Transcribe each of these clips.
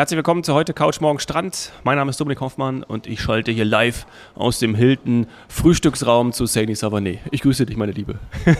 Herzlich willkommen zu heute Couch Morgen Strand. Mein Name ist Dominik Hoffmann und ich schalte hier live aus dem Hilton Frühstücksraum zu Saini Savané. Ich grüße dich, meine Liebe.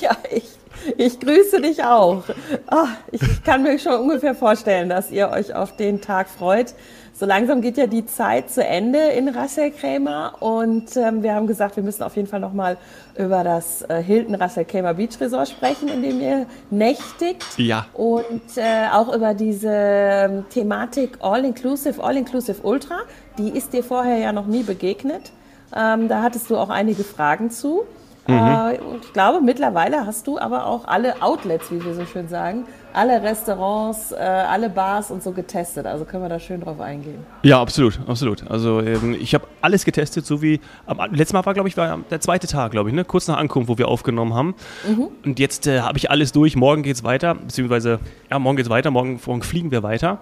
ja, ich, ich grüße dich auch. Oh, ich kann mir schon ungefähr vorstellen, dass ihr euch auf den Tag freut. So langsam geht ja die Zeit zu Ende in Rasselkrämer und ähm, wir haben gesagt, wir müssen auf jeden Fall nochmal über das äh, Hilton Rasselkrämer Beach Resort sprechen, in dem ihr nächtigt. Ja. Und äh, auch über diese ähm, Thematik All-Inclusive, All-Inclusive Ultra. Die ist dir vorher ja noch nie begegnet. Ähm, da hattest du auch einige Fragen zu. Mhm. Und ich glaube, mittlerweile hast du aber auch alle Outlets, wie wir so schön sagen, alle Restaurants, äh, alle Bars und so getestet. Also können wir da schön drauf eingehen. Ja, absolut, absolut. Also ähm, ich habe alles getestet, so wie am letzten Mal war, glaube ich, war der zweite Tag, glaube ich, ne? kurz nach Ankunft, wo wir aufgenommen haben. Mhm. Und jetzt äh, habe ich alles durch. Morgen geht es weiter, beziehungsweise ja, morgen geht es weiter. Morgen, morgen fliegen wir weiter.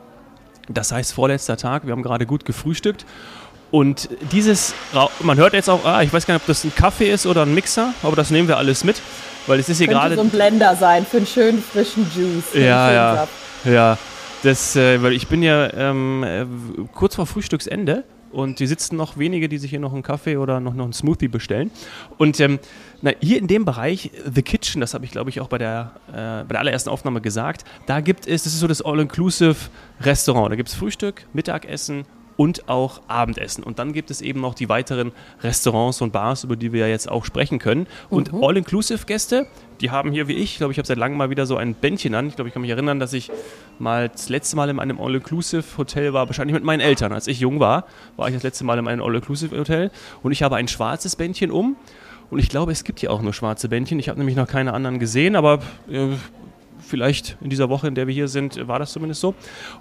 Das heißt, vorletzter Tag. Wir haben gerade gut gefrühstückt. Und dieses, man hört jetzt auch, ah, ich weiß gar nicht, ob das ein Kaffee ist oder ein Mixer, aber das nehmen wir alles mit, weil es ist hier gerade. so ein Blender sein für einen schönen frischen Juice. Ja, ja, Saft. ja. Das, äh, weil ich bin ja ähm, äh, kurz vor Frühstücksende und die sitzen noch wenige, die sich hier noch einen Kaffee oder noch, noch einen Smoothie bestellen. Und ähm, na, hier in dem Bereich, The Kitchen, das habe ich glaube ich auch bei der, äh, bei der allerersten Aufnahme gesagt, da gibt es, das ist so das All-Inclusive Restaurant. Da gibt es Frühstück, Mittagessen und auch Abendessen. Und dann gibt es eben noch die weiteren Restaurants und Bars, über die wir ja jetzt auch sprechen können. Und mhm. All-Inclusive-Gäste, die haben hier wie ich, ich glaube, ich habe seit langem mal wieder so ein Bändchen an. Ich glaube, ich kann mich erinnern, dass ich mal das letzte Mal in einem All-Inclusive-Hotel war, wahrscheinlich mit meinen Eltern. Als ich jung war, war ich das letzte Mal in einem All-Inclusive-Hotel und ich habe ein schwarzes Bändchen um. Und ich glaube, es gibt hier auch nur schwarze Bändchen. Ich habe nämlich noch keine anderen gesehen, aber äh, vielleicht in dieser Woche, in der wir hier sind, war das zumindest so.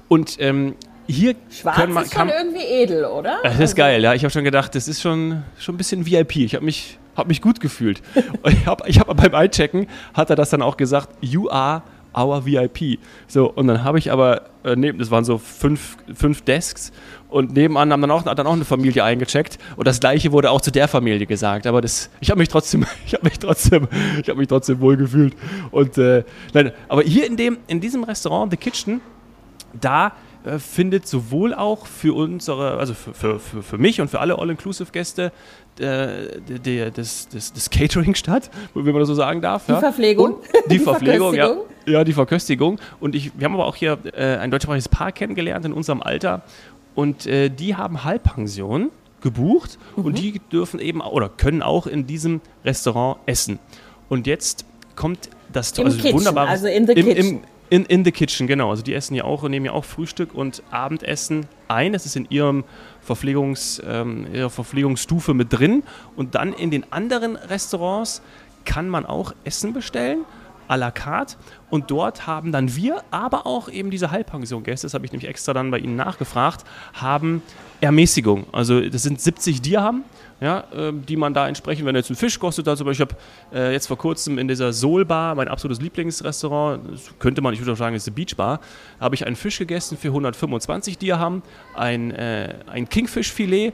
Und ähm, hier Schwarz können man, ist schon irgendwie edel, oder? Das ist also geil, ja. Ich habe schon gedacht, das ist schon, schon ein bisschen VIP. Ich habe mich, hab mich gut gefühlt. ich habe ich hab beim Einchecken, hat er das dann auch gesagt, you are our VIP. So, und dann habe ich aber, äh, neben, das waren so fünf, fünf Desks und nebenan haben dann auch, hat dann auch eine Familie eingecheckt und das gleiche wurde auch zu der Familie gesagt. Aber das, ich habe mich trotzdem, ich habe mich trotzdem, ich habe mich trotzdem wohl gefühlt. Und äh, nein, aber hier in dem, in diesem Restaurant, The Kitchen, da äh, findet sowohl auch für unsere, also für, für, für, für mich und für alle All-Inclusive-Gäste äh, das, das, das, Catering statt, wie man das so sagen darf. Die ja. Verpflegung. Und die, die Verpflegung, ja. Ja, die Verköstigung. Und ich, wir haben aber auch hier äh, ein deutschsprachiges Paar kennengelernt in unserem Alter. Und äh, die haben Halbpension gebucht mhm. und die dürfen eben oder können auch in diesem Restaurant essen. Und jetzt kommt das Im also Kitchen, wunderbare also im. Im, in, in the Kitchen, genau. Also die essen ja auch und nehmen ja auch Frühstück und Abendessen ein. Das ist in ihrem Verpflegungs, ähm, ihrer Verpflegungsstufe mit drin. Und dann in den anderen Restaurants kann man auch Essen bestellen à la carte. Und dort haben dann wir, aber auch eben diese Halbpension-Gäste, das habe ich nämlich extra dann bei Ihnen nachgefragt, haben Ermäßigung. Also das sind 70 Dirham ja, ähm, die man da entsprechend, wenn jetzt ein Fisch kostet, also ich habe äh, jetzt vor kurzem in dieser Soul Bar, mein absolutes Lieblingsrestaurant, könnte man, ich würde auch sagen, ist eine Beach Bar, habe ich einen Fisch gegessen für 125 Dirham, ein, äh, ein Kingfischfilet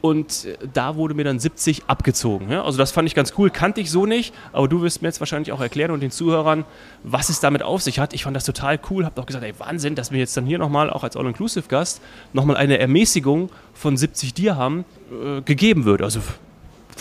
und äh, da wurde mir dann 70 abgezogen. Ja? Also das fand ich ganz cool, kannte ich so nicht, aber du wirst mir jetzt wahrscheinlich auch erklären und den Zuhörern, was es damit auf sich hat. Ich fand das total cool, habe auch gesagt, ey Wahnsinn, dass wir jetzt dann hier nochmal, auch als All-Inclusive-Gast, nochmal eine Ermäßigung von 70 Dirham äh, gegeben wird. Also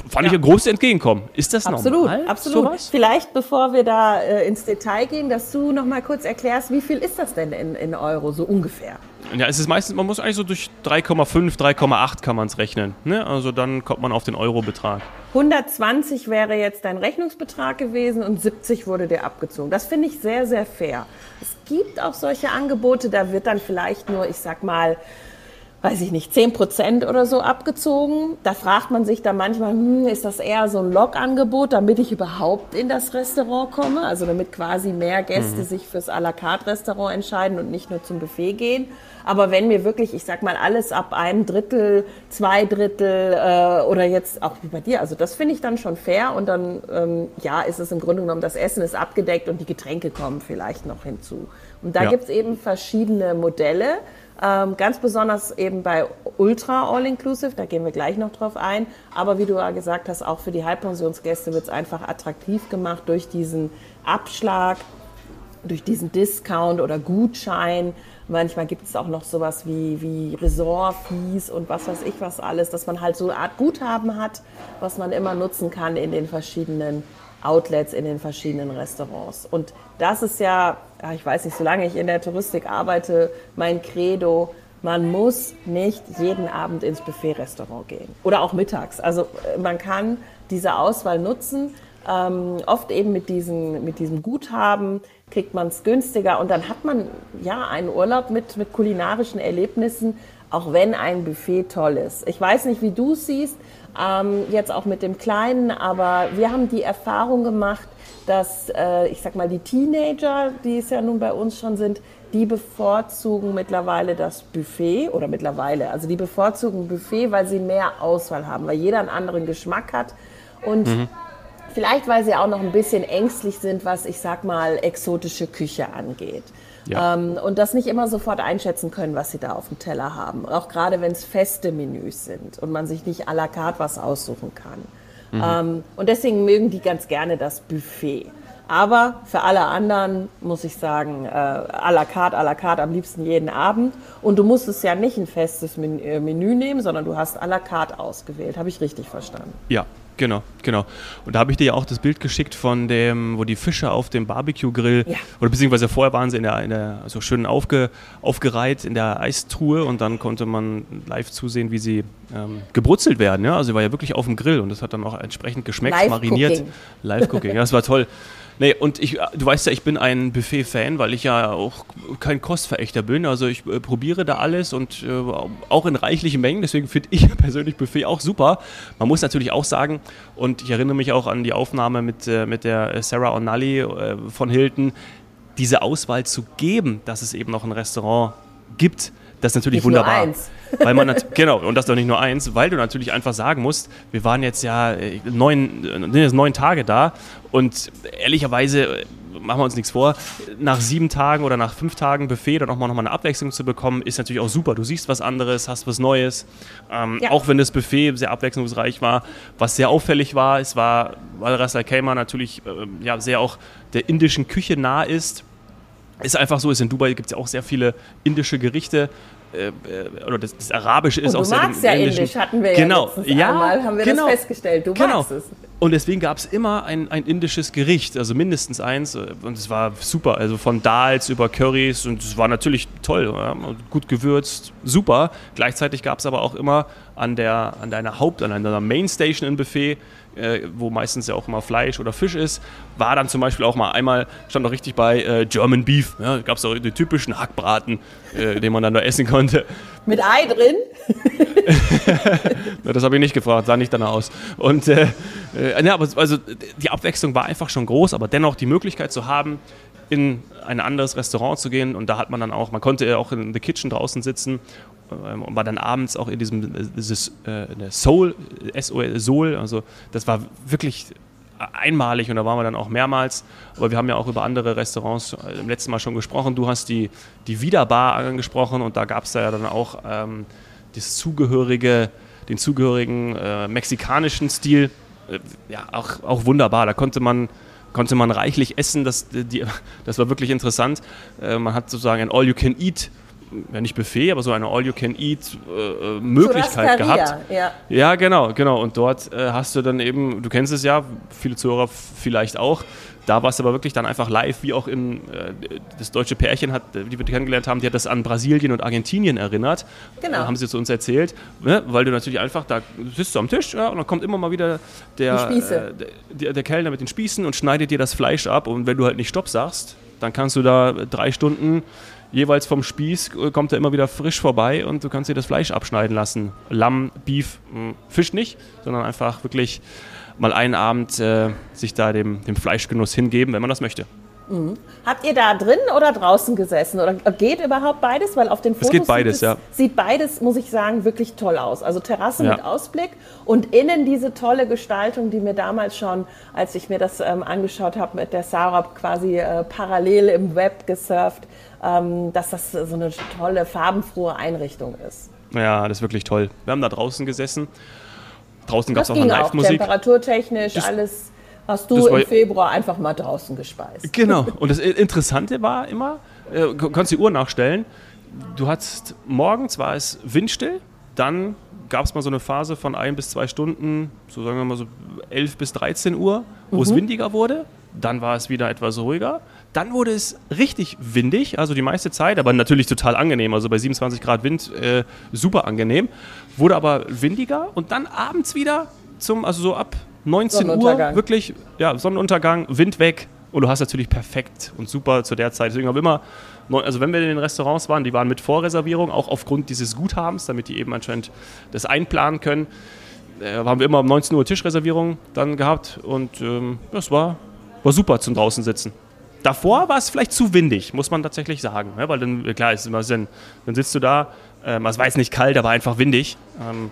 fand ja. ich ein großes Entgegenkommen. Ist das absolut, normal? Absolut, sowas? Vielleicht, bevor wir da äh, ins Detail gehen, dass du noch mal kurz erklärst, wie viel ist das denn in, in Euro, so ungefähr? Ja, es ist meistens, man muss eigentlich so durch 3,5, 3,8 kann man es rechnen. Ne? Also dann kommt man auf den Euro-Betrag. 120 wäre jetzt dein Rechnungsbetrag gewesen und 70 wurde dir abgezogen. Das finde ich sehr, sehr fair. Es gibt auch solche Angebote, da wird dann vielleicht nur, ich sag mal, weiß ich nicht, 10 Prozent oder so abgezogen. Da fragt man sich dann manchmal, hm, ist das eher so ein Log-Angebot, damit ich überhaupt in das Restaurant komme? Also damit quasi mehr Gäste mhm. sich fürs à la carte Restaurant entscheiden und nicht nur zum Buffet gehen. Aber wenn mir wirklich, ich sag mal, alles ab einem Drittel, zwei Drittel äh, oder jetzt auch wie bei dir, also das finde ich dann schon fair und dann, ähm, ja, ist es im Grunde genommen, das Essen ist abgedeckt und die Getränke kommen vielleicht noch hinzu. Und da ja. es eben verschiedene Modelle. Ähm, ganz besonders eben bei Ultra All-Inclusive, da gehen wir gleich noch drauf ein. Aber wie du ja gesagt hast, auch für die Halbpensionsgäste wird es einfach attraktiv gemacht durch diesen Abschlag durch diesen Discount oder Gutschein. Manchmal gibt es auch noch sowas wie, wie Resort-Fees und was weiß ich was alles, dass man halt so eine Art Guthaben hat, was man immer nutzen kann in den verschiedenen Outlets, in den verschiedenen Restaurants. Und das ist ja, ich weiß nicht, solange ich in der Touristik arbeite, mein Credo, man muss nicht jeden Abend ins Buffet-Restaurant gehen oder auch mittags. Also äh, man kann diese Auswahl nutzen. Ähm, oft eben mit, diesen, mit diesem Guthaben kriegt man es günstiger und dann hat man ja einen Urlaub mit, mit kulinarischen Erlebnissen, auch wenn ein Buffet toll ist. Ich weiß nicht, wie du es siehst, ähm, jetzt auch mit dem Kleinen, aber wir haben die Erfahrung gemacht, dass, äh, ich sag mal, die Teenager, die es ja nun bei uns schon sind, die bevorzugen mittlerweile das Buffet oder mittlerweile, also die bevorzugen Buffet, weil sie mehr Auswahl haben, weil jeder einen anderen Geschmack hat und mhm. Vielleicht, weil sie auch noch ein bisschen ängstlich sind, was ich sag mal exotische Küche angeht. Ja. Ähm, und das nicht immer sofort einschätzen können, was sie da auf dem Teller haben. Auch gerade wenn es feste Menüs sind und man sich nicht à la carte was aussuchen kann. Mhm. Ähm, und deswegen mögen die ganz gerne das Buffet. Aber für alle anderen muss ich sagen, äh, à la carte, à la carte am liebsten jeden Abend. Und du musst es ja nicht ein festes äh, Menü nehmen, sondern du hast à la carte ausgewählt. Habe ich richtig verstanden? Ja, Genau, genau. Und da habe ich dir ja auch das Bild geschickt von dem, wo die Fische auf dem Barbecue-Grill, ja. oder beziehungsweise vorher waren sie in der, in der so schön aufge, aufgereiht in der Eistruhe und dann konnte man live zusehen, wie sie ähm, gebrutzelt werden. Ja? Also sie war ja wirklich auf dem Grill und das hat dann auch entsprechend geschmeckt, Live mariniert. Live-Cooking. Ja, das war toll. Nee, und ich, du weißt ja, ich bin ein Buffet-Fan, weil ich ja auch kein Kostverächter bin. Also ich äh, probiere da alles und äh, auch in reichlichen Mengen. Deswegen finde ich persönlich Buffet auch super. Man muss natürlich auch sagen, und ich erinnere mich auch an die Aufnahme mit, äh, mit der Sarah O'Nally äh, von Hilton, diese Auswahl zu geben, dass es eben noch ein Restaurant gibt, das ist natürlich nicht wunderbar. Nur eins. Weil man genau, und das doch nicht nur eins, weil du natürlich einfach sagen musst, wir waren jetzt ja äh, neun, äh, neun Tage da und ehrlicherweise äh, machen wir uns nichts vor, nach sieben Tagen oder nach fünf Tagen Buffet dann auch mal nochmal eine Abwechslung zu bekommen, ist natürlich auch super. Du siehst was anderes, hast was Neues. Ähm, ja. Auch wenn das Buffet sehr abwechslungsreich war. Was sehr auffällig war, es war, weil Ras Al Khaimah natürlich äh, ja, sehr auch der indischen Küche nah ist, ist einfach so, ist in Dubai gibt es ja auch sehr viele indische Gerichte. Äh, äh, oder das, das Arabische ist Und auch sehr. Du magst ja Indisch, hatten wir genau. ja ja, einmal, haben wir genau. das festgestellt. Du genau. magst es. Und deswegen gab es immer ein, ein indisches Gericht, also mindestens eins. Und es war super, also von Dals über Currys und es war natürlich toll, ja, gut gewürzt, super. Gleichzeitig gab es aber auch immer an, der, an deiner Haupt-, an deiner Mainstation im Buffet äh, wo meistens ja auch immer Fleisch oder Fisch ist, war dann zum Beispiel auch mal einmal, stand noch richtig bei äh, German Beef. Ja, gab es auch den typischen Hackbraten, äh, den man dann da essen konnte. Mit Ei drin? das habe ich nicht gefragt, sah nicht danach aus. Und äh, äh, ja, aber also die Abwechslung war einfach schon groß, aber dennoch die Möglichkeit zu haben, in ein anderes Restaurant zu gehen und da hat man dann auch, man konnte auch in The Kitchen draußen sitzen ähm, und war dann abends auch in diesem dieses, äh, Soul, SOL, Soul, also das war wirklich einmalig und da waren wir dann auch mehrmals. Aber wir haben ja auch über andere Restaurants äh, im letzten Mal schon gesprochen. Du hast die, die Wiederbar angesprochen und da gab es ja dann auch ähm, das zugehörige, den zugehörigen äh, mexikanischen Stil. Äh, ja, auch, auch wunderbar. Da konnte man konnte man reichlich essen. Das, die, das war wirklich interessant. Äh, man hat sozusagen ein All-You-Can-Eat ja nicht Buffet, aber so eine All-You-Can-Eat-Möglichkeit äh, gehabt. Ja. ja, genau, genau. Und dort äh, hast du dann eben, du kennst es ja, viele Zuhörer vielleicht auch, da war es aber wirklich dann einfach live, wie auch in äh, das deutsche Pärchen, hat, die wir kennengelernt haben, die hat das an Brasilien und Argentinien erinnert. Genau. Äh, haben sie zu uns erzählt, ne? weil du natürlich einfach, da sitzt du am Tisch ja, und dann kommt immer mal wieder der, äh, der, der Kellner mit den Spießen und schneidet dir das Fleisch ab und wenn du halt nicht Stopp sagst, dann kannst du da drei Stunden jeweils vom Spieß äh, kommt er immer wieder frisch vorbei und du kannst dir das Fleisch abschneiden lassen. Lamm, Beef, hm, Fisch nicht, sondern einfach wirklich mal einen Abend äh, sich da dem, dem Fleischgenuss hingeben, wenn man das möchte. Mhm. Habt ihr da drin oder draußen gesessen? Oder geht überhaupt beides? Weil auf den Fotos es geht beides, sieht, ja. sieht beides, muss ich sagen, wirklich toll aus. Also Terrasse ja. mit Ausblick und innen diese tolle Gestaltung, die mir damals schon, als ich mir das ähm, angeschaut habe, mit der Sarah quasi äh, parallel im Web gesurft, ähm, dass das so eine tolle, farbenfrohe Einrichtung ist. Ja, das ist wirklich toll. Wir haben da draußen gesessen. Draußen gab es auch eine Live-Musik. Temperaturtechnisch, das alles hast du im Februar einfach mal draußen gespeist. Genau. Und das Interessante war immer, äh, kannst die Uhr nachstellen, du hattest morgens war es windstill, dann gab es mal so eine Phase von ein bis zwei Stunden, so sagen wir mal so 11 bis 13 Uhr, wo mhm. es windiger wurde. Dann war es wieder etwas ruhiger. Dann wurde es richtig windig, also die meiste Zeit, aber natürlich total angenehm. Also bei 27 Grad Wind äh, super angenehm. Wurde aber windiger und dann abends wieder zum, also so ab 19 Uhr wirklich, ja, Sonnenuntergang, Wind weg. Und du hast natürlich perfekt und super zu der Zeit. Deswegen habe ich immer also wenn wir in den Restaurants waren, die waren mit Vorreservierung, auch aufgrund dieses Guthabens, damit die eben anscheinend das einplanen können, äh, haben wir immer um 19 Uhr Tischreservierung dann gehabt und ähm, das war, war super zum draußen sitzen. Davor war es vielleicht zu windig, muss man tatsächlich sagen, ja, weil dann, klar, ist immer Sinn. Dann sitzt du da, ähm, es war jetzt nicht kalt, aber einfach windig, ähm,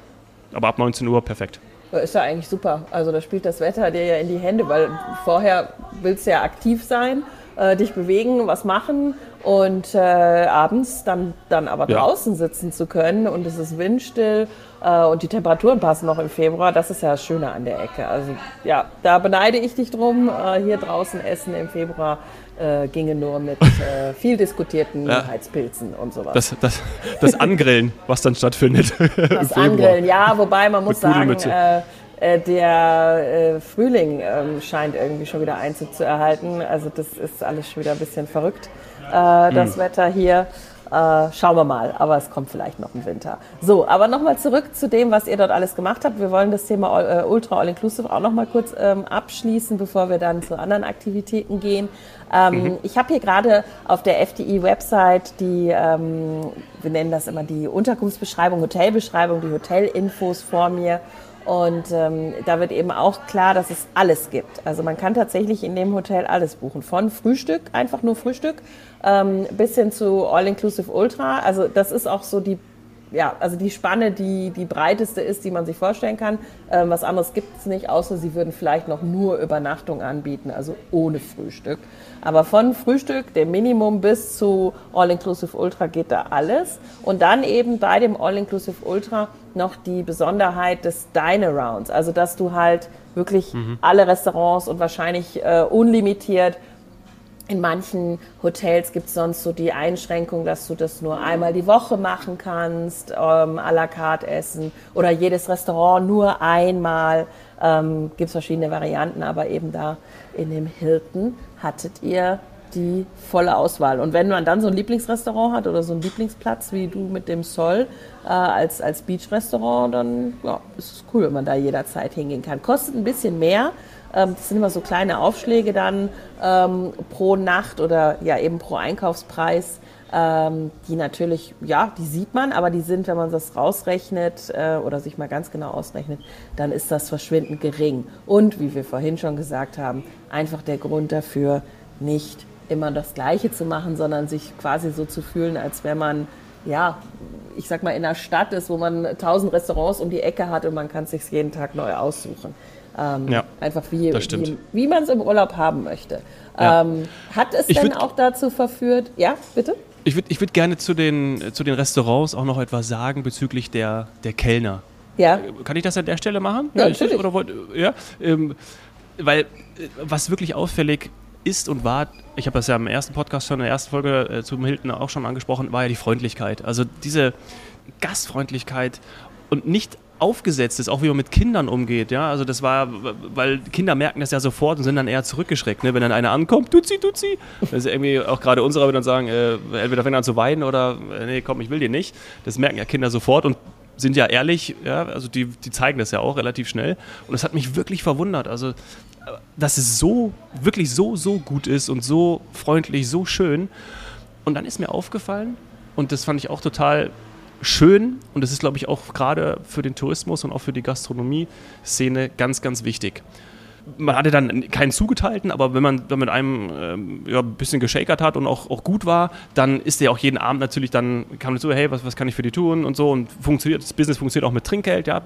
aber ab 19 Uhr perfekt. Ist ja eigentlich super. Also da spielt das Wetter dir ja in die Hände, weil vorher willst du ja aktiv sein, äh, dich bewegen, was machen und äh, abends dann, dann aber ja. draußen sitzen zu können und es ist windstill und die Temperaturen passen noch im Februar, das ist ja das Schöne an der Ecke. Also ja, da beneide ich dich drum. Äh, hier draußen essen im Februar äh, ginge nur mit äh, viel diskutierten ja. Heizpilzen und sowas. Das, das, das Angrillen, was dann stattfindet. Das Angrillen, ja, wobei man muss sagen, äh, äh, der äh, Frühling ähm, scheint irgendwie schon wieder Einzug zu erhalten. Also das ist alles schon wieder ein bisschen verrückt, äh, das mhm. Wetter hier. Äh, schauen wir mal, aber es kommt vielleicht noch im Winter. So, aber nochmal zurück zu dem, was ihr dort alles gemacht habt. Wir wollen das Thema äh, Ultra All Inclusive auch nochmal kurz ähm, abschließen, bevor wir dann zu anderen Aktivitäten gehen. Ähm, mhm. Ich habe hier gerade auf der FDI-Website die, ähm, wir nennen das immer die Unterkunftsbeschreibung, Hotelbeschreibung, die Hotelinfos vor mir. Und ähm, da wird eben auch klar, dass es alles gibt. Also man kann tatsächlich in dem Hotel alles buchen. Von Frühstück, einfach nur Frühstück, ähm, bis hin zu All-Inclusive Ultra. Also das ist auch so die ja, also die Spanne, die die breiteste ist, die man sich vorstellen kann. Ähm, was anderes gibt es nicht, außer sie würden vielleicht noch nur Übernachtung anbieten, also ohne Frühstück. Aber von Frühstück, dem Minimum, bis zu All-Inclusive Ultra geht da alles. Und dann eben bei dem All-Inclusive Ultra noch die Besonderheit des Dine-Arounds. Also, dass du halt wirklich mhm. alle Restaurants und wahrscheinlich äh, unlimitiert in manchen Hotels gibt es sonst so die Einschränkung, dass du das nur einmal die Woche machen kannst, ähm, à la carte essen oder jedes Restaurant nur einmal. Ähm, gibt es verschiedene Varianten, aber eben da in dem Hilton hattet ihr die volle Auswahl. Und wenn man dann so ein Lieblingsrestaurant hat oder so einen Lieblingsplatz wie du mit dem Sol äh, als, als Beach-Restaurant, dann ja, ist es cool, wenn man da jederzeit hingehen kann. Kostet ein bisschen mehr, ähm, das sind immer so kleine Aufschläge dann ähm, pro Nacht oder ja eben pro Einkaufspreis. Ähm, die natürlich, ja, die sieht man, aber die sind, wenn man das rausrechnet äh, oder sich mal ganz genau ausrechnet, dann ist das verschwindend gering. Und wie wir vorhin schon gesagt haben, einfach der Grund dafür, nicht immer das Gleiche zu machen, sondern sich quasi so zu fühlen, als wenn man, ja, ich sag mal, in einer Stadt ist, wo man tausend Restaurants um die Ecke hat und man kann es sich jeden Tag neu aussuchen. Ähm, ja, einfach wie, wie, wie man es im Urlaub haben möchte. Ja. Ähm, hat es ich denn auch dazu verführt? Ja, bitte? Ich würde ich würd gerne zu den, zu den Restaurants auch noch etwas sagen bezüglich der, der Kellner. Ja. Kann ich das an der Stelle machen? Ja, natürlich. Oder wollt, ja, ähm, weil äh, was wirklich auffällig ist und war, ich habe das ja im ersten Podcast schon in der ersten Folge äh, zum Hilton auch schon angesprochen, war ja die Freundlichkeit. Also diese Gastfreundlichkeit und nicht aufgesetzt ist, auch wie man mit Kindern umgeht. Ja? Also das war, weil Kinder merken das ja sofort und sind dann eher zurückgeschreckt, ne? wenn dann einer ankommt, tut sie, tut sie. Das ist irgendwie auch gerade unsere wird dann sagen, äh, entweder fängt er an zu weinen oder äh, nee, komm, ich will dir nicht. Das merken ja Kinder sofort und sind ja ehrlich, ja, also die, die zeigen das ja auch relativ schnell. Und das hat mich wirklich verwundert. Also, dass es so, wirklich so, so gut ist und so freundlich, so schön. Und dann ist mir aufgefallen, und das fand ich auch total schön und das ist, glaube ich, auch gerade für den Tourismus und auch für die Gastronomie-Szene ganz, ganz wichtig. Man hatte dann keinen zugeteilten, aber wenn man, man einem ähm, ja, ein bisschen geschakert hat und auch, auch gut war, dann ist der auch jeden Abend natürlich dann, kam dazu, hey, was, was kann ich für die tun und so und funktioniert, das Business funktioniert auch mit Trinkgeld, ja.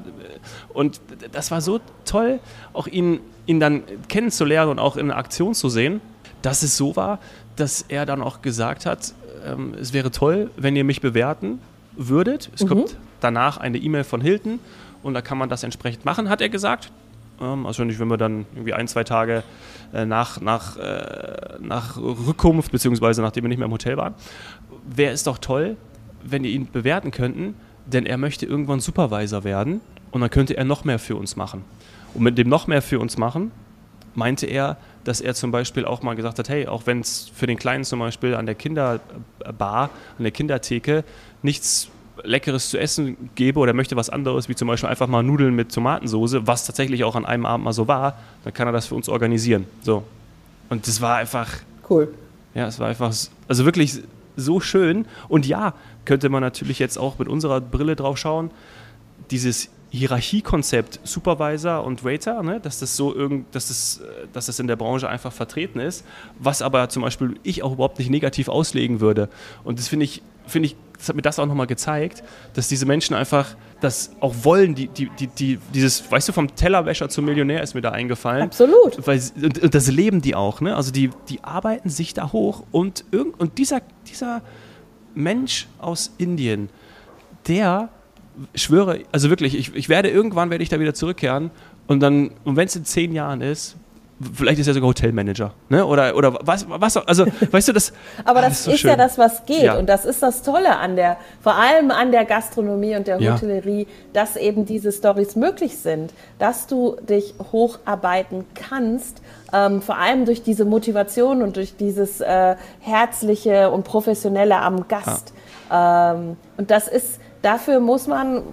Und das war so toll, auch ihn, ihn dann kennenzulernen und auch in Aktion zu sehen, dass es so war, dass er dann auch gesagt hat, ähm, es wäre toll, wenn ihr mich bewerten würdet. Es mhm. kommt danach eine E-Mail von Hilton und da kann man das entsprechend machen, hat er gesagt. Ähm, also nicht, wenn wir dann irgendwie ein, zwei Tage äh, nach, nach, äh, nach Rückkunft, beziehungsweise nachdem wir nicht mehr im Hotel waren, wäre es doch toll, wenn ihr ihn bewerten könnten, denn er möchte irgendwann Supervisor werden und dann könnte er noch mehr für uns machen. Und mit dem noch mehr für uns machen, meinte er, dass er zum Beispiel auch mal gesagt hat, hey, auch wenn es für den Kleinen zum Beispiel an der Kinderbar, an der Kindertheke nichts Leckeres zu essen gebe oder möchte was anderes, wie zum Beispiel einfach mal Nudeln mit Tomatensoße, was tatsächlich auch an einem Abend mal so war, dann kann er das für uns organisieren. So. Und das war einfach. Cool. Ja, es war einfach, also wirklich so schön. Und ja, könnte man natürlich jetzt auch mit unserer Brille drauf schauen. Dieses Hierarchiekonzept Supervisor und Waiter, ne, dass das so irgend, dass das, dass das in der Branche einfach vertreten ist, was aber zum Beispiel ich auch überhaupt nicht negativ auslegen würde. Und das finde ich, finde ich, das hat mir das auch nochmal gezeigt, dass diese Menschen einfach das auch wollen, die, die, die, die, dieses, weißt du, vom Tellerwäscher zum Millionär ist mir da eingefallen. Absolut. Weil, und, und das leben die auch, ne? Also die, die arbeiten sich da hoch und, irgend, und dieser, dieser Mensch aus Indien, der schwöre, also wirklich, ich, ich werde irgendwann werde ich da wieder zurückkehren und dann, und wenn es in zehn Jahren ist, vielleicht ist er sogar Hotelmanager, ne? Oder, oder was, was, also, weißt du, das. Aber das, das ist, so ja das, was geht. Ja. Und das ist das Tolle an der, vor allem an der Gastronomie und der Hotellerie, ja. dass eben diese Stories möglich sind, dass du dich hocharbeiten kannst, ähm, vor allem durch diese Motivation und durch dieses äh, herzliche und professionelle am Gast. Ja. Ähm, und das ist, dafür muss man,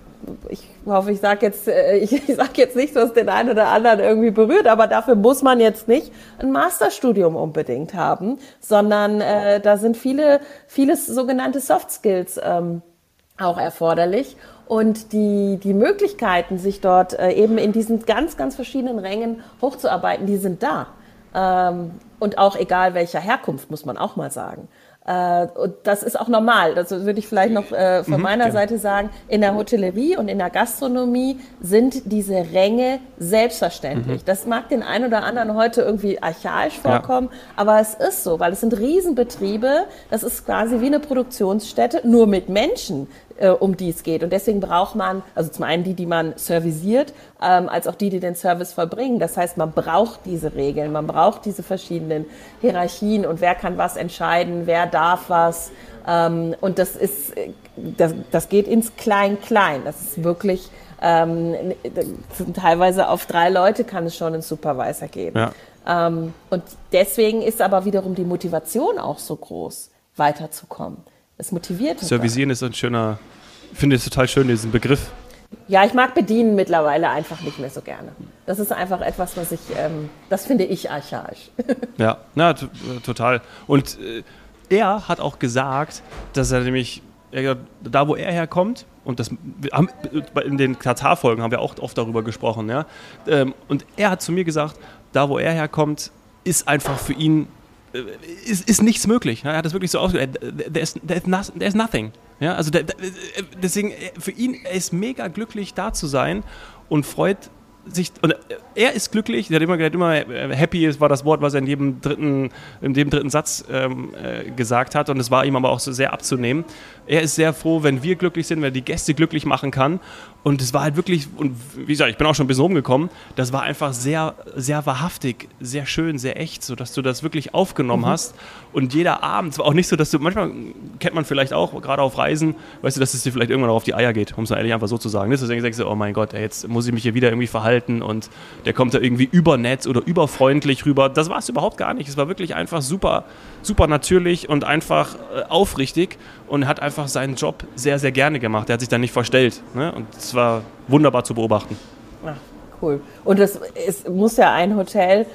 ich hoffe, ich sage jetzt, äh, ich, ich sag jetzt nicht, was den einen oder anderen irgendwie berührt, aber dafür muss man jetzt nicht ein Masterstudium unbedingt haben, sondern äh, da sind viele, vieles sogenannte Soft Skills ähm, auch erforderlich. Und die, die Möglichkeiten, sich dort äh, eben in diesen ganz, ganz verschiedenen Rängen hochzuarbeiten, die sind da. Ähm, und auch egal welcher Herkunft, muss man auch mal sagen. Äh, und das ist auch normal. Das würde ich vielleicht noch äh, von mhm, meiner gerne. Seite sagen. In der Hotellerie und in der Gastronomie sind diese Ränge selbstverständlich. Mhm. Das mag den einen oder anderen heute irgendwie archaisch vorkommen, ja. aber es ist so, weil es sind Riesenbetriebe. Das ist quasi wie eine Produktionsstätte, nur mit Menschen, äh, um die es geht. Und deswegen braucht man, also zum einen die, die man servisiert, ähm, als auch die, die den Service vollbringen. Das heißt, man braucht diese Regeln, man braucht diese verschiedenen Hierarchien und wer kann was entscheiden, wer darf was. Ähm, und das ist, das, das geht ins Klein-Klein. Das ist wirklich, ähm, teilweise auf drei Leute kann es schon einen Supervisor geben. Ja. Ähm, und deswegen ist aber wiederum die Motivation auch so groß, weiterzukommen. Es motiviert. Servisieren ist ein schöner, ich finde es total schön, diesen Begriff. Ja, ich mag bedienen mittlerweile einfach nicht mehr so gerne. Das ist einfach etwas, was ich, ähm, das finde ich archaisch. ja, na, total. Und äh, er hat auch gesagt, dass er nämlich, er, da wo er herkommt, und das haben, in den Katar-Folgen haben wir auch oft darüber gesprochen, ja. Ähm, und er hat zu mir gesagt, da wo er herkommt, ist einfach für ihn äh, ist, ist nichts möglich. Er hat das wirklich so ausgedrückt. There's, there's, there's nothing. Ja, also der, deswegen, äh, für ihn, er ist mega glücklich, da zu sein und freut sich, und er ist glücklich, er hat immer, hat immer äh, happy war das Wort, was er in jedem dritten, in dem dritten Satz ähm, äh, gesagt hat und es war ihm aber auch so sehr abzunehmen. Er ist sehr froh, wenn wir glücklich sind, wenn er die Gäste glücklich machen kann und es war halt wirklich, und wie gesagt, ich bin auch schon ein bisschen rumgekommen, das war einfach sehr, sehr wahrhaftig, sehr schön, sehr echt, so dass du das wirklich aufgenommen mhm. hast und jeder Abend, es war auch nicht so, dass du, manchmal kennt man vielleicht auch, gerade auf Reisen, weißt du, dass es dir vielleicht irgendwann auch auf die Eier geht, um es ehrlich einfach so zu sagen. Deswegen denkst du, oh mein Gott, ey, jetzt muss ich mich hier wieder irgendwie verhalten halten und der kommt da irgendwie übernett oder überfreundlich rüber. Das war es überhaupt gar nicht. Es war wirklich einfach super, super natürlich und einfach äh, aufrichtig und hat einfach seinen Job sehr, sehr gerne gemacht. Er hat sich da nicht verstellt. Ne? Und es war wunderbar zu beobachten. Ach, cool. Und es muss ja ein Hotel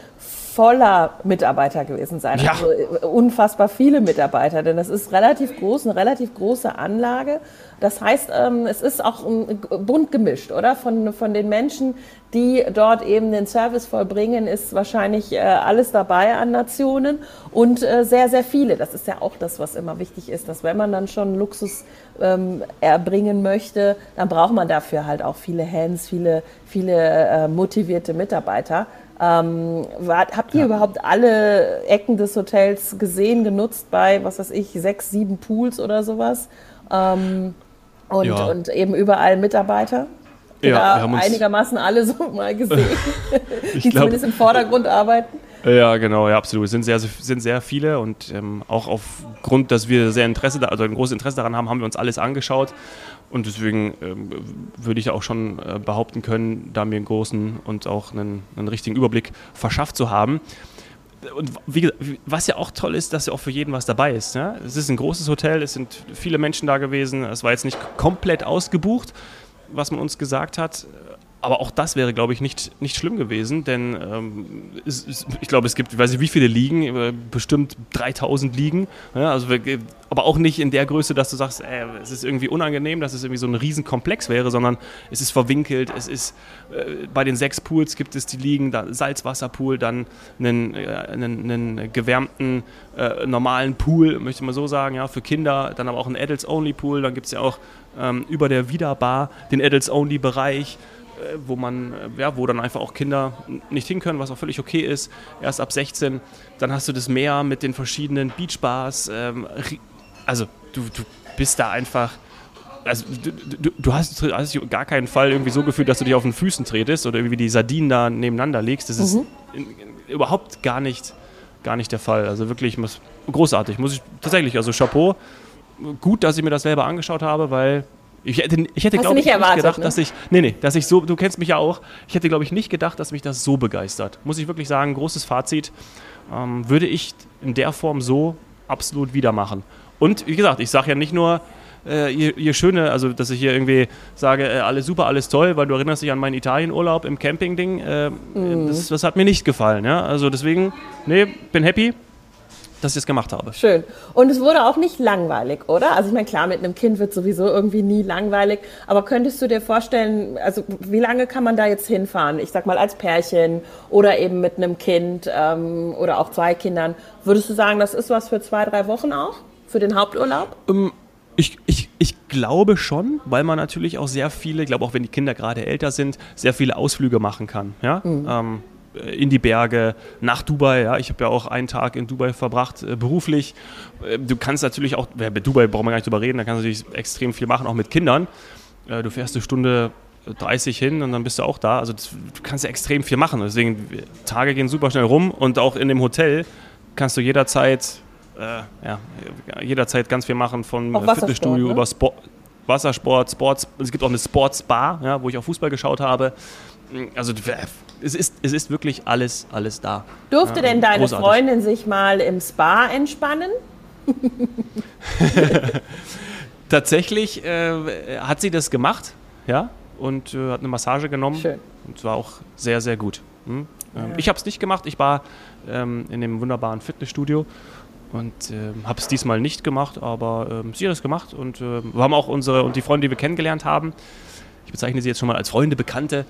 voller Mitarbeiter gewesen sein. Ja. Also äh, unfassbar viele Mitarbeiter, denn es ist relativ groß, eine relativ große Anlage. Das heißt, ähm, es ist auch bunt gemischt, oder? Von, von den Menschen, die dort eben den Service vollbringen, ist wahrscheinlich äh, alles dabei an Nationen und äh, sehr, sehr viele. Das ist ja auch das, was immer wichtig ist, dass wenn man dann schon Luxus ähm, erbringen möchte, dann braucht man dafür halt auch viele Hands, viele, viele motivierte Mitarbeiter. Ähm, war, habt ihr ja. überhaupt alle Ecken des Hotels gesehen, genutzt bei, was weiß ich, sechs, sieben Pools oder sowas? Ähm, und, ja. und eben überall Mitarbeiter? Habt ihr ja, da einigermaßen alle so mal gesehen, die glaub, zumindest im Vordergrund arbeiten? Ja, genau, ja, absolut. Es sind sehr, sind sehr viele und ähm, auch aufgrund, dass wir sehr Interesse, also ein großes Interesse daran haben, haben wir uns alles angeschaut. Und deswegen ähm, würde ich auch schon äh, behaupten können, da mir einen großen und auch einen, einen richtigen Überblick verschafft zu haben. Und wie, was ja auch toll ist, dass ja auch für jeden was dabei ist. Ja? Es ist ein großes Hotel, es sind viele Menschen da gewesen, es war jetzt nicht komplett ausgebucht, was man uns gesagt hat aber auch das wäre, glaube ich, nicht, nicht schlimm gewesen, denn ähm, es, es, ich glaube, es gibt, ich weiß nicht, wie viele Ligen, äh, bestimmt 3000 Ligen. Ja, also, aber auch nicht in der Größe, dass du sagst, äh, es ist irgendwie unangenehm, dass es irgendwie so ein Riesenkomplex wäre, sondern es ist verwinkelt. Es ist äh, bei den sechs Pools gibt es die Ligen, da Salzwasserpool, dann einen, äh, einen, einen gewärmten äh, normalen Pool, möchte man so sagen, ja, für Kinder, dann aber auch einen Adults-Only-Pool. Dann gibt es ja auch ähm, über der Wiederbar den Adults-Only-Bereich. Äh, wo man, äh, ja, wo dann einfach auch Kinder nicht hin können, was auch völlig okay ist. Erst ab 16. Dann hast du das Meer mit den verschiedenen Beachbars. Ähm, also du, du bist da einfach. Also du, du, hast, hast dich gar keinen Fall irgendwie so gefühlt, dass du dich auf den Füßen tretest oder irgendwie die Sardinen da nebeneinander legst. Das mhm. ist in, in, überhaupt gar nicht, gar nicht der Fall. Also wirklich großartig, muss ich tatsächlich. Also Chapeau. Gut, dass ich mir das selber angeschaut habe, weil ich hätte, ich hätte glaube ich, nicht erwartet, gedacht, ne? dass ich. Nee, nee, dass ich so. Du kennst mich ja auch. Ich hätte, glaube ich, nicht gedacht, dass mich das so begeistert. Muss ich wirklich sagen, großes Fazit. Ähm, würde ich in der Form so absolut wieder machen. Und wie gesagt, ich sage ja nicht nur, äh, ihr, ihr, Schöne, also dass ich hier irgendwie sage, äh, alles super, alles toll, weil du erinnerst dich an meinen Italienurlaub im Camping-Ding. Äh, mhm. das, das, hat mir nicht gefallen. Ja? Also deswegen, nee, bin happy dass ich es gemacht habe. Schön. Und es wurde auch nicht langweilig, oder? Also ich meine, klar, mit einem Kind wird sowieso irgendwie nie langweilig. Aber könntest du dir vorstellen, also wie lange kann man da jetzt hinfahren? Ich sag mal als Pärchen oder eben mit einem Kind ähm, oder auch zwei Kindern. Würdest du sagen, das ist was für zwei, drei Wochen auch? Für den Haupturlaub? Um ähm, ich, ich, ich glaube schon, weil man natürlich auch sehr viele, ich glaube auch wenn die Kinder gerade älter sind, sehr viele Ausflüge machen kann. Ja? Mhm. Ähm, äh, in die Berge, nach Dubai. Ja, ich habe ja auch einen Tag in Dubai verbracht, äh, beruflich. Äh, du kannst natürlich auch, bei Dubai brauchen wir gar nicht drüber reden, da kannst du natürlich extrem viel machen, auch mit Kindern. Äh, du fährst eine Stunde 30 hin und dann bist du auch da. Also das, du kannst ja extrem viel machen. Deswegen, Tage gehen super schnell rum und auch in dem Hotel kannst du jederzeit, äh, ja, jederzeit ganz viel machen, von Fitnessstudio ne? über Sport, Wassersport, Sports. Es gibt auch eine Sportsbar, ja, wo ich auch Fußball geschaut habe. Also es ist, es ist wirklich alles, alles da. Durfte ja, denn deine großartig. Freundin sich mal im Spa entspannen? Tatsächlich äh, hat sie das gemacht, ja, und äh, hat eine Massage genommen. Schön. Und war auch sehr, sehr gut. Hm? Ähm, ja. Ich habe es nicht gemacht. Ich war ähm, in dem wunderbaren Fitnessstudio und äh, habe es diesmal nicht gemacht, aber ähm, sie hat es gemacht und äh, wir haben auch unsere und die Freunde, die wir kennengelernt haben. Ich bezeichne sie jetzt schon mal als Freunde, Bekannte,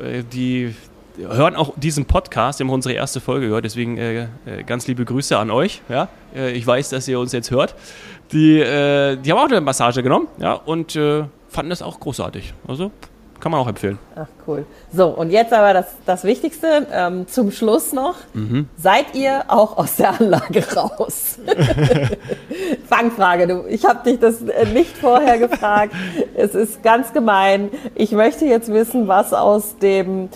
äh, die hören auch diesen Podcast, wir haben unsere erste Folge gehört, deswegen äh, äh, ganz liebe Grüße an euch. Ja? Äh, ich weiß, dass ihr uns jetzt hört. Die, äh, die haben auch eine Massage genommen ja? und äh, fanden das auch großartig. Also kann man auch empfehlen. Ach cool. So, und jetzt aber das, das Wichtigste ähm, zum Schluss noch. Mhm. Seid ihr auch aus der Anlage raus? Fangfrage, du. Ich habe dich das nicht vorher gefragt. es ist ganz gemein. Ich möchte jetzt wissen, was aus dem äh,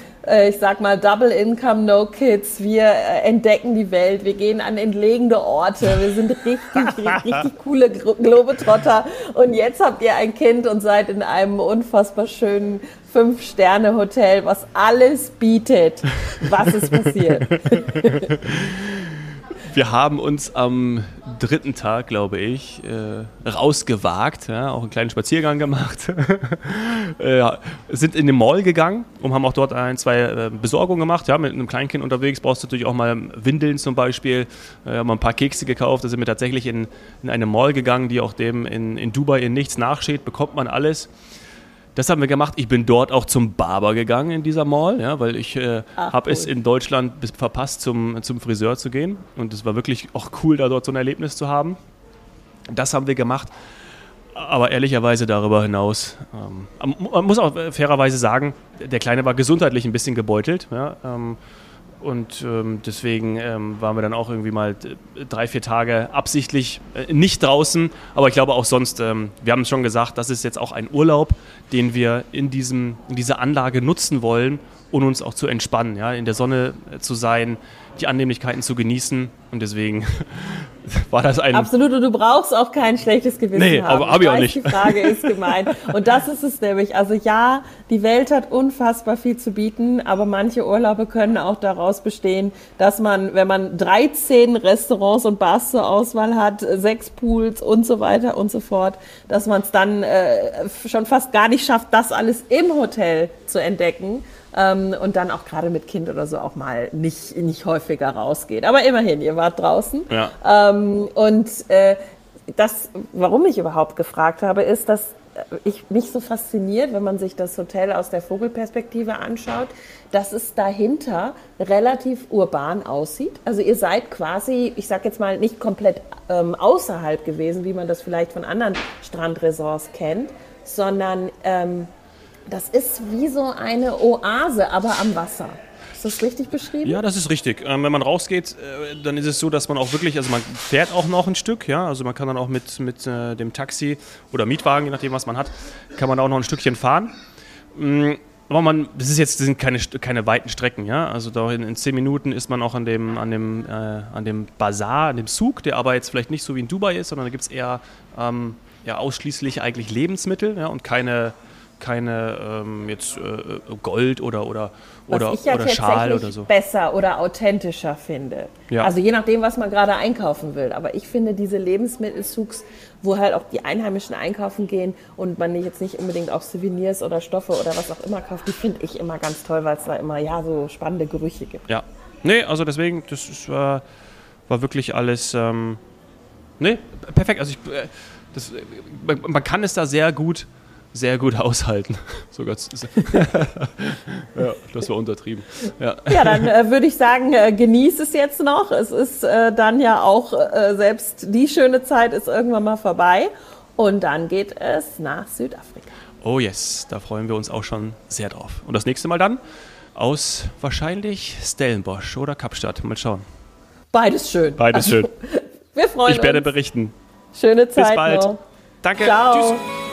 ich sag mal, Double Income, No Kids. Wir äh, entdecken die Welt, wir gehen an entlegene Orte, wir sind richtig, richtig, richtig coole Globetrotter. Und jetzt habt ihr ein Kind und seid in einem unfassbar schönen Fünf-Sterne-Hotel, was alles bietet. Was ist passiert? wir haben uns am dritten Tag, glaube ich, äh, rausgewagt, ja, auch einen kleinen Spaziergang gemacht, äh, sind in den Mall gegangen und haben auch dort ein, zwei äh, Besorgungen gemacht. Ja, mit einem Kleinkind unterwegs brauchst du natürlich auch mal Windeln zum Beispiel, äh, haben ein paar Kekse gekauft. Da sind wir tatsächlich in, in eine Mall gegangen, die auch dem in, in Dubai in nichts nachsteht, bekommt man alles. Das haben wir gemacht. Ich bin dort auch zum Barber gegangen in dieser Mall, ja, weil ich äh, habe cool. es in Deutschland bis, verpasst, zum, zum Friseur zu gehen. Und es war wirklich auch cool, da dort so ein Erlebnis zu haben. Das haben wir gemacht. Aber ehrlicherweise darüber hinaus, ähm, man muss auch fairerweise sagen, der Kleine war gesundheitlich ein bisschen gebeutelt. Ja, ähm, und ähm, deswegen ähm, waren wir dann auch irgendwie mal drei, vier Tage absichtlich äh, nicht draußen. Aber ich glaube auch sonst, ähm, wir haben es schon gesagt, das ist jetzt auch ein Urlaub, den wir in, diesem, in dieser Anlage nutzen wollen, um uns auch zu entspannen, ja, in der Sonne äh, zu sein, die Annehmlichkeiten zu genießen. Und deswegen war das ein. Absolut, und du brauchst auch kein schlechtes Gewissen nee, haben. aber hab ich auch nicht. Die Frage ist gemeint. Und das ist es nämlich. Also ja, die Welt hat unfassbar viel zu bieten, aber manche Urlaube können auch daraus bestehen, dass man, wenn man 13 Restaurants und Bars zur Auswahl hat, sechs Pools und so weiter und so fort, dass man es dann äh, schon fast gar nicht schafft, das alles im Hotel zu entdecken ähm, und dann auch gerade mit Kind oder so auch mal nicht, nicht häufiger rausgeht. Aber immerhin, ihr wart draußen. Ja. Ähm, und äh, das, warum ich überhaupt gefragt habe, ist, dass ich mich so fasziniert, wenn man sich das Hotel aus der Vogelperspektive anschaut, dass es dahinter relativ urban aussieht. Also ihr seid quasi, ich sag jetzt mal, nicht komplett ähm, außerhalb gewesen, wie man das vielleicht von anderen Strandresorts kennt, sondern ähm, das ist wie so eine Oase, aber am Wasser. Ist das richtig beschrieben? Ja, das ist richtig. Ähm, wenn man rausgeht, äh, dann ist es so, dass man auch wirklich, also man fährt auch noch ein Stück, ja, also man kann dann auch mit, mit äh, dem Taxi oder Mietwagen, je nachdem, was man hat, kann man auch noch ein Stückchen fahren. Mhm. Aber man, das ist jetzt das sind keine, keine weiten Strecken, ja. Also da in, in zehn Minuten ist man auch an dem, an dem, äh, an dem Bazar, an dem Zug, der aber jetzt vielleicht nicht so wie in Dubai ist, sondern da gibt es eher ähm, ja, ausschließlich eigentlich Lebensmittel ja, und keine, keine ähm, jetzt äh, Gold oder oder was oder, ich ja oder Schal oder so. besser oder authentischer finde. Ja. Also je nachdem, was man gerade einkaufen will. Aber ich finde diese Lebensmittelzugs, wo halt auch die Einheimischen einkaufen gehen und man jetzt nicht unbedingt auch Souvenirs oder Stoffe oder was auch immer kauft, die finde ich immer ganz toll, weil es da immer ja so spannende Gerüche gibt. Ja, nee, also deswegen, das ist, war, war wirklich alles, ähm, nee, perfekt. Also ich, äh, das, man, man kann es da sehr gut sehr gut aushalten. Sogar ja, das war untertrieben. Ja, ja dann äh, würde ich sagen, äh, genieß es jetzt noch. Es ist äh, dann ja auch, äh, selbst die schöne Zeit ist irgendwann mal vorbei. Und dann geht es nach Südafrika. Oh yes, da freuen wir uns auch schon sehr drauf. Und das nächste Mal dann aus wahrscheinlich Stellenbosch oder Kapstadt. Mal schauen. Beides schön. Beides schön. Wir freuen uns. Ich werde berichten. Schöne Zeit Bis bald. noch. Danke. Ciao. Tschüss.